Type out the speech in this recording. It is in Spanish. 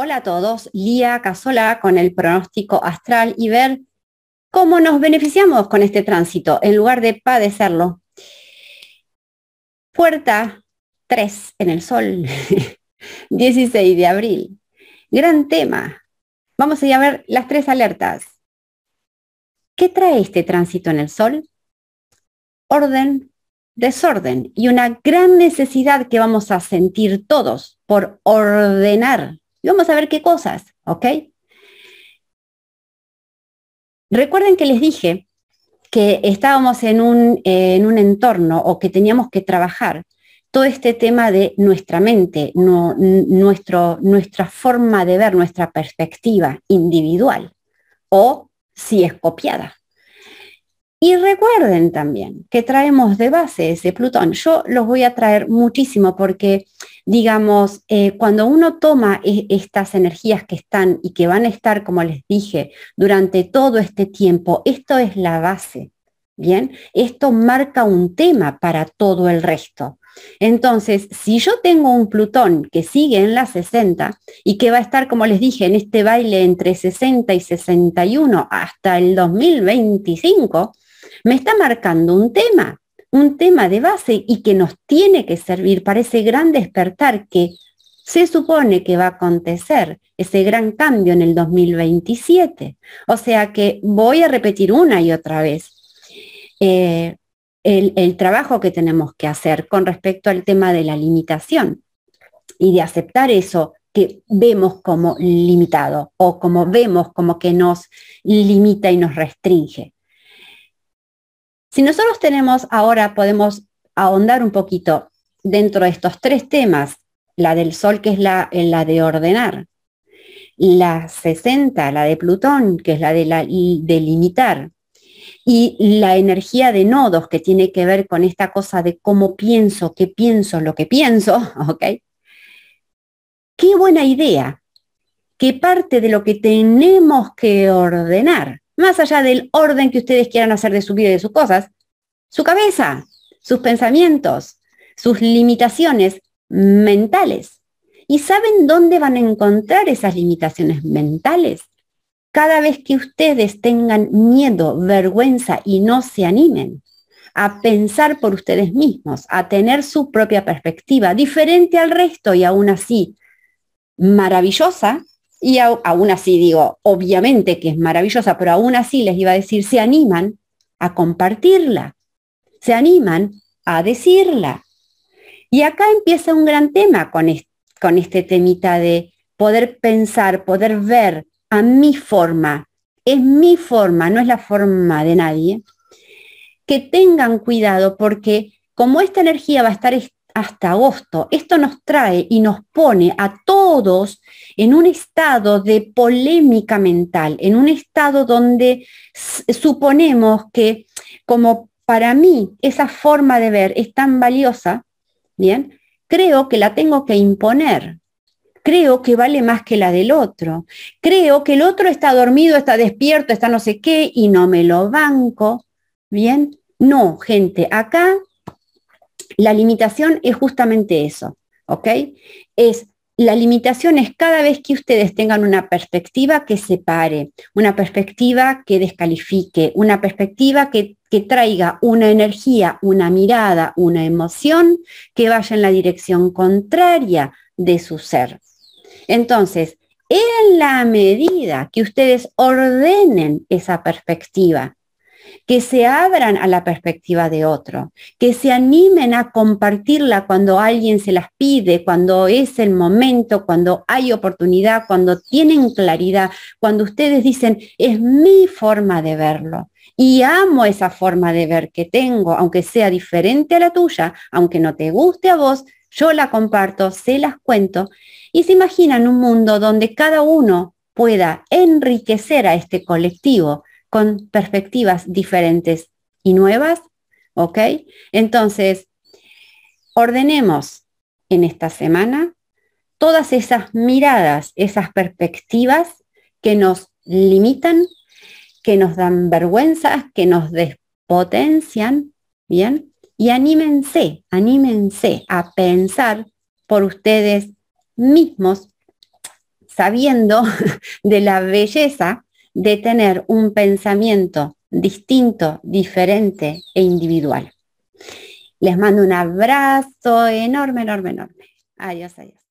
Hola a todos, Lía Casola con el pronóstico astral y ver cómo nos beneficiamos con este tránsito en lugar de padecerlo. Puerta 3 en el sol, 16 de abril. Gran tema. Vamos a a ver las tres alertas. ¿Qué trae este tránsito en el sol? Orden, desorden y una gran necesidad que vamos a sentir todos por ordenar vamos a ver qué cosas, ¿ok? Recuerden que les dije que estábamos en un, en un entorno o que teníamos que trabajar todo este tema de nuestra mente, nuestro, nuestra forma de ver, nuestra perspectiva individual o si es copiada. Y recuerden también que traemos de base ese Plutón. Yo los voy a traer muchísimo porque, digamos, eh, cuando uno toma e, estas energías que están y que van a estar, como les dije, durante todo este tiempo, esto es la base. Bien, esto marca un tema para todo el resto. Entonces, si yo tengo un Plutón que sigue en la 60 y que va a estar, como les dije, en este baile entre 60 y 61 hasta el 2025, me está marcando un tema, un tema de base y que nos tiene que servir para ese gran despertar que se supone que va a acontecer, ese gran cambio en el 2027. O sea que voy a repetir una y otra vez. Eh, el, el, trabajo que tenemos que hacer con respecto al tema de la limitación y de aceptar eso que vemos como limitado o como vemos como que nos limita y nos restringe. Si nosotros tenemos ahora, podemos ahondar un poquito dentro de estos tres temas, la del Sol, que es la, la de ordenar, la 60, la de Plutón, que es la de, la, de limitar, y la energía de nodos, que tiene que ver con esta cosa de cómo pienso, qué pienso, lo que pienso, ¿ok? Qué buena idea que parte de lo que tenemos que ordenar más allá del orden que ustedes quieran hacer de su vida y de sus cosas, su cabeza, sus pensamientos, sus limitaciones mentales. ¿Y saben dónde van a encontrar esas limitaciones mentales? Cada vez que ustedes tengan miedo, vergüenza y no se animen a pensar por ustedes mismos, a tener su propia perspectiva, diferente al resto y aún así maravillosa, y aún así digo, obviamente que es maravillosa, pero aún así les iba a decir, se animan a compartirla, se animan a decirla. Y acá empieza un gran tema con, con este temita de poder pensar, poder ver a mi forma, es mi forma, no es la forma de nadie, que tengan cuidado porque como esta energía va a estar hasta agosto. Esto nos trae y nos pone a todos en un estado de polémica mental, en un estado donde suponemos que como para mí esa forma de ver es tan valiosa, bien, creo que la tengo que imponer. Creo que vale más que la del otro. Creo que el otro está dormido, está despierto, está no sé qué y no me lo banco. Bien, no, gente, acá la limitación es justamente eso, ¿ok? Es la limitación es cada vez que ustedes tengan una perspectiva que separe, una perspectiva que descalifique, una perspectiva que, que, traiga una energía, una mirada, una emoción que vaya en la dirección contraria de su ser. Entonces, en la medida que ustedes ordenen esa perspectiva, que se abran a la perspectiva de otro, que se animen a compartirla cuando alguien se las pide, cuando es el momento, cuando hay oportunidad, cuando tienen claridad, cuando ustedes dicen, es mi forma de verlo. Y amo esa forma de ver que tengo, aunque sea diferente a la tuya, aunque no te guste a vos, yo la comparto, se las cuento y se imaginan un mundo donde cada uno pueda enriquecer a este colectivo con perspectivas diferentes y nuevas, ¿ok? Entonces, ordenemos en esta semana todas esas miradas, esas perspectivas que nos limitan, que nos dan vergüenza, que nos despotencian, ¿bien? Y anímense, anímense a pensar por ustedes mismos sabiendo de la belleza de tener un pensamiento distinto, diferente e individual. Les mando un abrazo enorme, enorme, enorme. Adiós, adiós.